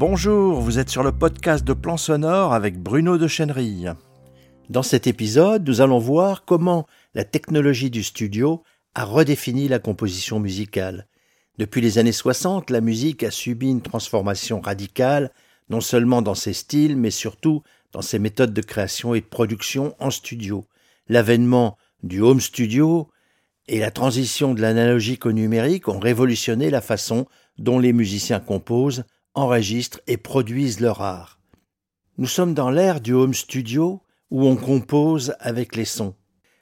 Bonjour, vous êtes sur le podcast de Plan Sonore avec Bruno de Chenery. Dans cet épisode, nous allons voir comment la technologie du studio a redéfini la composition musicale. Depuis les années 60, la musique a subi une transformation radicale, non seulement dans ses styles, mais surtout dans ses méthodes de création et de production en studio. L'avènement du home studio et la transition de l'analogique au numérique ont révolutionné la façon dont les musiciens composent, enregistrent et produisent leur art. Nous sommes dans l'ère du home studio où on compose avec les sons.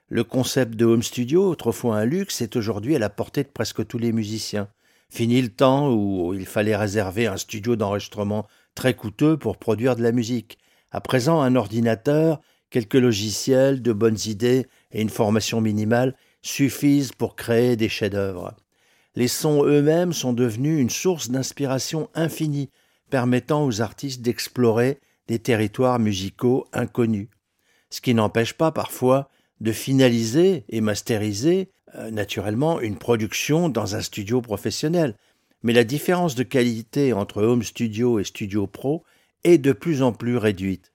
Le concept de home studio, autrefois un luxe, est aujourd'hui à la portée de presque tous les musiciens. Fini le temps où il fallait réserver un studio d'enregistrement très coûteux pour produire de la musique. À présent, un ordinateur, quelques logiciels, de bonnes idées et une formation minimale suffisent pour créer des chefs-d'œuvre les sons eux-mêmes sont devenus une source d'inspiration infinie, permettant aux artistes d'explorer des territoires musicaux inconnus. Ce qui n'empêche pas parfois de finaliser et masteriser euh, naturellement une production dans un studio professionnel. Mais la différence de qualité entre home studio et studio pro est de plus en plus réduite.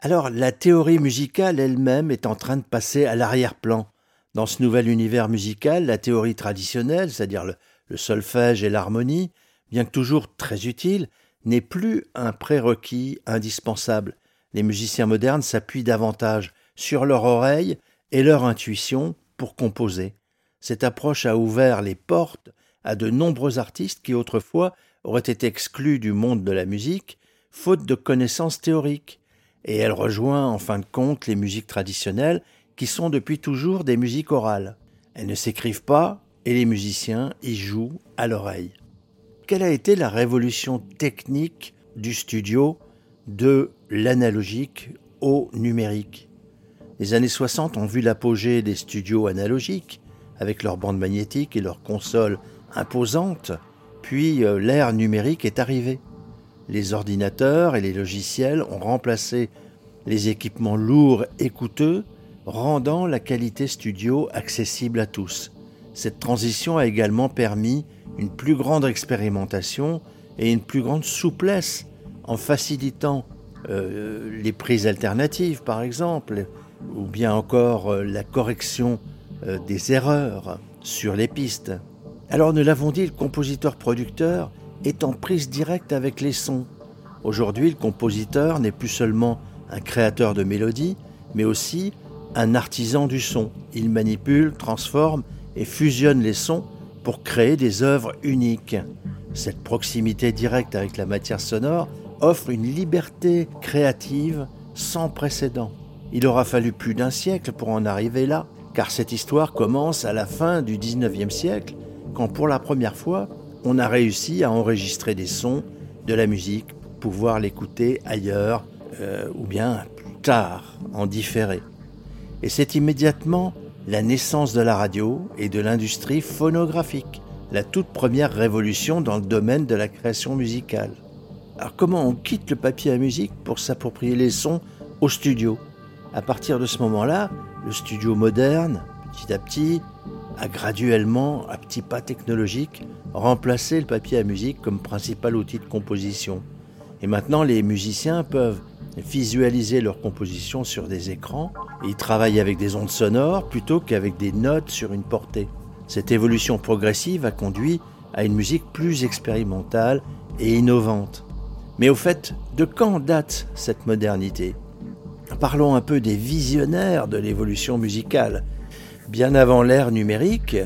Alors la théorie musicale elle-même est en train de passer à l'arrière-plan, dans ce nouvel univers musical, la théorie traditionnelle, c'est-à-dire le, solfège et l'harmonie, bien que toujours très utile, n'est plus un prérequis indispensable. Les musiciens modernes s'appuient davantage sur leur oreille et leur intuition pour composer. Cette approche a ouvert les portes à de nombreux artistes qui autrefois auraient été exclus du monde de la musique, faute de connaissances théoriques, et elle rejoint en fin de compte les musiques traditionnelles qui sont depuis toujours des musiques orales. Elles ne s'écrivent pas et les musiciens y jouent à l'oreille. Quelle a été la révolution technique du studio de l'analogique au numérique? Les années 60 ont vu l'apogée des studios analogiques avec leurs bandes magnétiques et leurs consoles imposantes, puis euh, l'ère numérique est arrivée. Les ordinateurs et les logiciels ont remplacé les équipements lourds et coûteux rendant la qualité studio accessible à tous. Cette transition a également permis une plus grande expérimentation et une plus grande souplesse en facilitant euh, les prises alternatives par exemple, ou bien encore euh, la correction euh, des erreurs sur les pistes. Alors nous l'avons dit, le compositeur-producteur est en prise directe avec les sons. Aujourd'hui, le compositeur n'est plus seulement un créateur de mélodies, mais aussi un artisan du son. Il manipule, transforme et fusionne les sons pour créer des œuvres uniques. Cette proximité directe avec la matière sonore offre une liberté créative sans précédent. Il aura fallu plus d'un siècle pour en arriver là, car cette histoire commence à la fin du 19e siècle, quand pour la première fois, on a réussi à enregistrer des sons de la musique pouvoir l'écouter ailleurs euh, ou bien plus tard, en différé et c'est immédiatement la naissance de la radio et de l'industrie phonographique, la toute première révolution dans le domaine de la création musicale. Alors comment on quitte le papier à musique pour s'approprier les sons au studio? À partir de ce moment-là, le studio moderne, petit à petit, a graduellement, à petits pas technologiques, remplacé le papier à musique comme principal outil de composition. Et maintenant, les musiciens peuvent visualiser leur composition sur des écrans ils travaillent avec des ondes sonores plutôt qu'avec des notes sur une portée. Cette évolution progressive a conduit à une musique plus expérimentale et innovante. Mais au fait, de quand date cette modernité? Parlons un peu des visionnaires de l'évolution musicale. Bien avant l'ère numérique,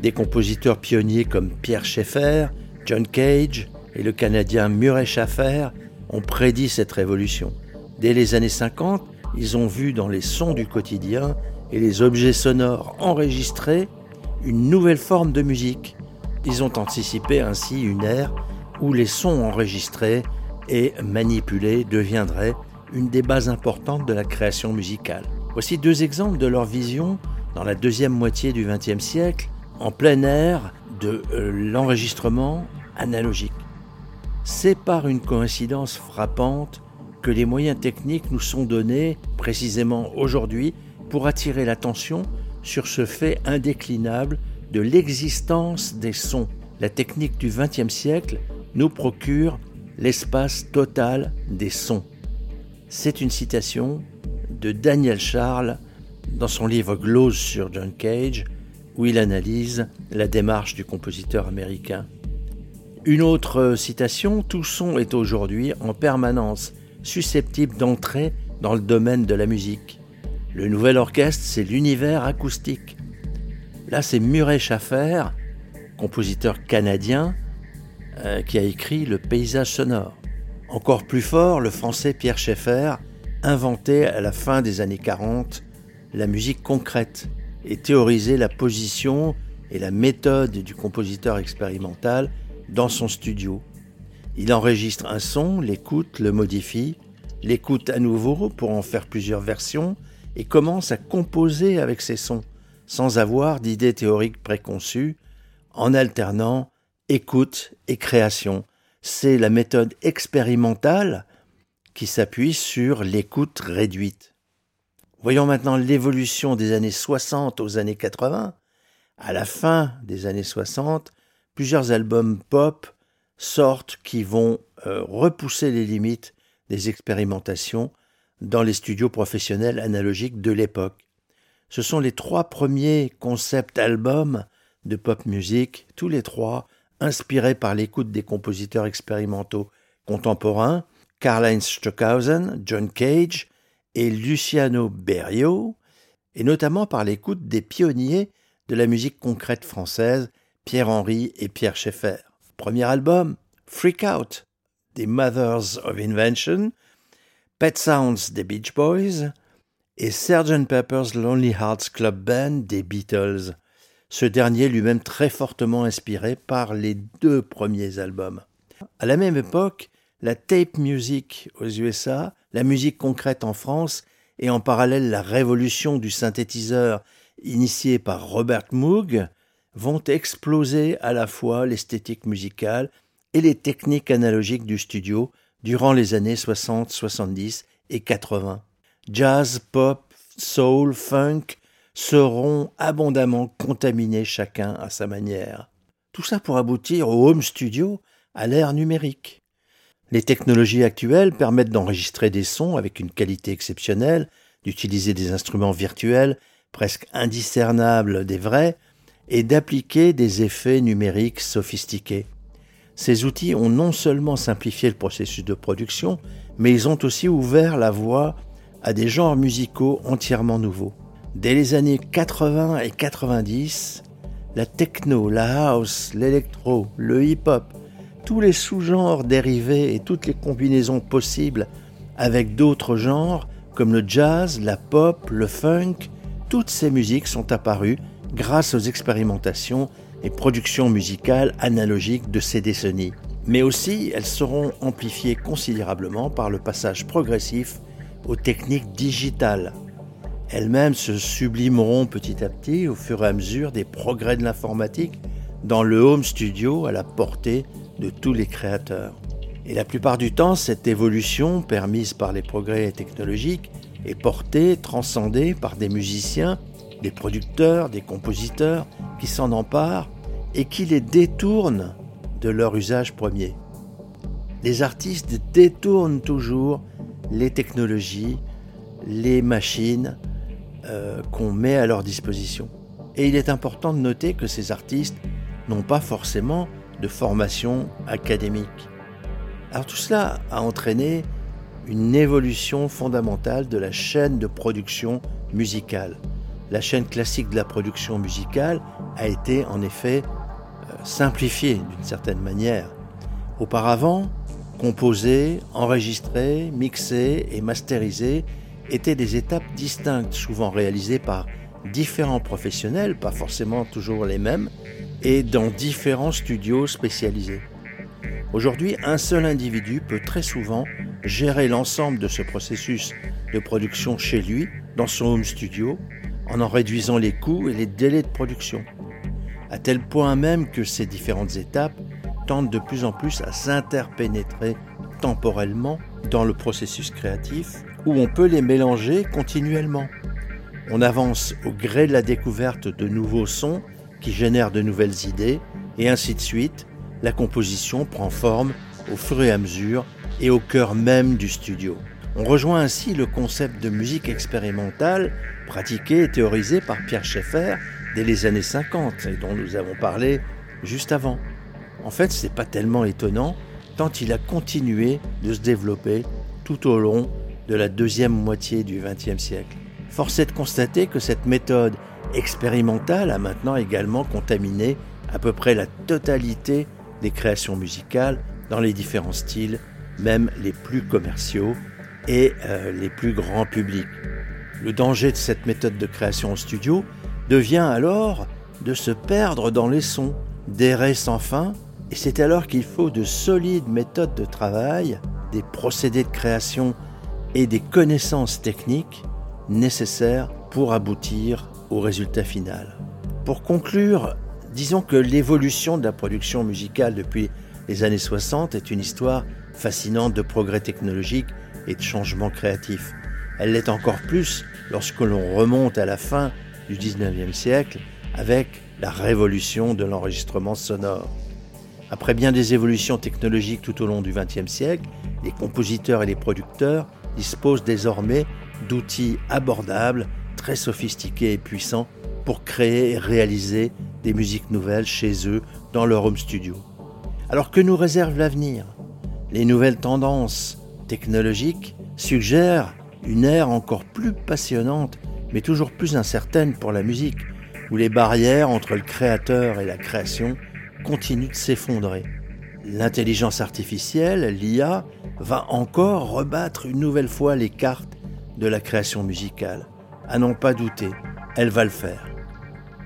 des compositeurs pionniers comme Pierre Schaeffer, John Cage et le Canadien Murray Schaffer ont prédit cette révolution. Dès les années 50, ils ont vu dans les sons du quotidien et les objets sonores enregistrés une nouvelle forme de musique. Ils ont anticipé ainsi une ère où les sons enregistrés et manipulés deviendraient une des bases importantes de la création musicale. Voici deux exemples de leur vision dans la deuxième moitié du XXe siècle, en plein air de euh, l'enregistrement analogique. C'est par une coïncidence frappante que les moyens techniques nous sont donnés précisément aujourd'hui pour attirer l'attention sur ce fait indéclinable de l'existence des sons. La technique du XXe siècle nous procure l'espace total des sons. C'est une citation de Daniel Charles dans son livre Glose sur John Cage, où il analyse la démarche du compositeur américain. Une autre citation, Tout son est aujourd'hui en permanence susceptible d'entrer dans le domaine de la musique. Le nouvel orchestre, c'est l'univers acoustique. Là, c'est Murray Schaffer, compositeur canadien, euh, qui a écrit Le paysage sonore. Encore plus fort, le français Pierre Schaeffer inventait à la fin des années 40 la musique concrète et théorisait la position et la méthode du compositeur expérimental dans son studio. Il enregistre un son, l'écoute, le modifie, l'écoute à nouveau pour en faire plusieurs versions et commence à composer avec ces sons, sans avoir d'idées théoriques préconçues, en alternant écoute et création. C'est la méthode expérimentale qui s'appuie sur l'écoute réduite. Voyons maintenant l'évolution des années 60 aux années 80. À la fin des années 60, plusieurs albums pop sortent qui vont euh, repousser les limites des expérimentations dans les studios professionnels analogiques de l'époque. Ce sont les trois premiers concept albums de pop music, tous les trois inspirés par l'écoute des compositeurs expérimentaux contemporains, Karl-Heinz Stockhausen, John Cage et Luciano Berio, et notamment par l'écoute des pionniers de la musique concrète française, Pierre-Henry et Pierre Schaeffer. Premier album, Freak Out, des Mothers of Invention, Pet Sounds des Beach Boys et Sgt. Pepper's Lonely Hearts Club Band des Beatles, ce dernier lui-même très fortement inspiré par les deux premiers albums. À la même époque, la tape music aux USA, la musique concrète en France et en parallèle la révolution du synthétiseur initiée par Robert Moog vont exploser à la fois l'esthétique musicale et les techniques analogiques du studio durant les années 60, 70 et 80. Jazz, pop, soul, funk seront abondamment contaminés chacun à sa manière. Tout ça pour aboutir au home studio à l'ère numérique. Les technologies actuelles permettent d'enregistrer des sons avec une qualité exceptionnelle, d'utiliser des instruments virtuels presque indiscernables des vrais, et d'appliquer des effets numériques sophistiqués. Ces outils ont non seulement simplifié le processus de production, mais ils ont aussi ouvert la voie à des genres musicaux entièrement nouveaux. Dès les années 80 et 90, la techno, la house, l'électro, le hip-hop, tous les sous-genres dérivés et toutes les combinaisons possibles avec d'autres genres comme le jazz, la pop, le funk, toutes ces musiques sont apparues grâce aux expérimentations et productions musicales analogiques de ces décennies. Mais aussi, elles seront amplifiées considérablement par le passage progressif aux techniques digitales. Elles-mêmes se sublimeront petit à petit au fur et à mesure des progrès de l'informatique dans le home studio à la portée de tous les créateurs. Et la plupart du temps, cette évolution permise par les progrès technologiques est portée, transcendée par des musiciens des producteurs, des compositeurs qui s'en emparent et qui les détournent de leur usage premier. Les artistes détournent toujours les technologies, les machines euh, qu'on met à leur disposition. Et il est important de noter que ces artistes n'ont pas forcément de formation académique. Alors tout cela a entraîné une évolution fondamentale de la chaîne de production musicale la chaîne classique de la production musicale a été en effet euh, simplifiée d'une certaine manière. Auparavant, composer, enregistrer, mixer et masteriser étaient des étapes distinctes, souvent réalisées par différents professionnels, pas forcément toujours les mêmes, et dans différents studios spécialisés. Aujourd'hui, un seul individu peut très souvent gérer l'ensemble de ce processus de production chez lui, dans son home studio, en en réduisant les coûts et les délais de production, à tel point même que ces différentes étapes tendent de plus en plus à s'interpénétrer temporellement dans le processus créatif, où on peut les mélanger continuellement. On avance au gré de la découverte de nouveaux sons qui génèrent de nouvelles idées, et ainsi de suite, la composition prend forme au fur et à mesure et au cœur même du studio. On rejoint ainsi le concept de musique expérimentale pratiqué et théorisé par Pierre Schaeffer dès les années 50 et dont nous avons parlé juste avant. En fait, ce n'est pas tellement étonnant tant il a continué de se développer tout au long de la deuxième moitié du XXe siècle. Force est de constater que cette méthode expérimentale a maintenant également contaminé à peu près la totalité des créations musicales dans les différents styles, même les plus commerciaux et euh, les plus grands publics. Le danger de cette méthode de création en studio devient alors de se perdre dans les sons, d'errer sans fin, et c'est alors qu'il faut de solides méthodes de travail, des procédés de création et des connaissances techniques nécessaires pour aboutir au résultat final. Pour conclure, disons que l'évolution de la production musicale depuis les années 60 est une histoire fascinante de progrès technologiques et de changements créatifs. Elle l'est encore plus lorsque l'on remonte à la fin du 19e siècle avec la révolution de l'enregistrement sonore. Après bien des évolutions technologiques tout au long du XXe siècle, les compositeurs et les producteurs disposent désormais d'outils abordables, très sophistiqués et puissants pour créer et réaliser des musiques nouvelles chez eux dans leur home studio. Alors que nous réserve l'avenir? Les nouvelles tendances technologiques suggèrent une ère encore plus passionnante, mais toujours plus incertaine pour la musique, où les barrières entre le créateur et la création continuent de s'effondrer. L'intelligence artificielle, l'IA, va encore rebattre une nouvelle fois les cartes de la création musicale. À n'en pas douter, elle va le faire.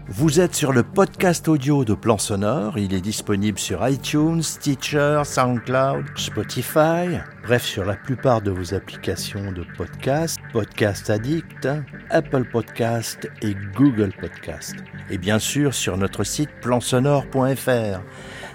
Vous êtes sur le podcast audio de Plan Sonore. Il est disponible sur iTunes, Stitcher, SoundCloud, Spotify, bref, sur la plupart de vos applications de podcast, Podcast Addict, Apple Podcast et Google Podcast. Et bien sûr sur notre site plansonore.fr.